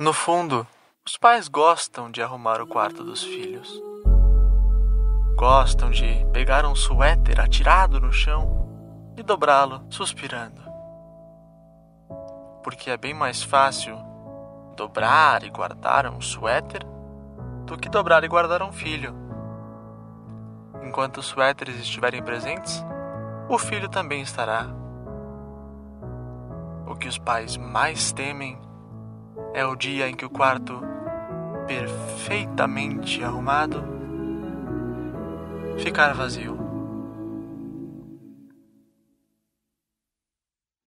No fundo, os pais gostam de arrumar o quarto dos filhos. Gostam de pegar um suéter atirado no chão e dobrá-lo suspirando. Porque é bem mais fácil dobrar e guardar um suéter do que dobrar e guardar um filho. Enquanto os suéteres estiverem presentes, o filho também estará. O que os pais mais temem é o dia em que o quarto, perfeitamente arrumado, ficar vazio.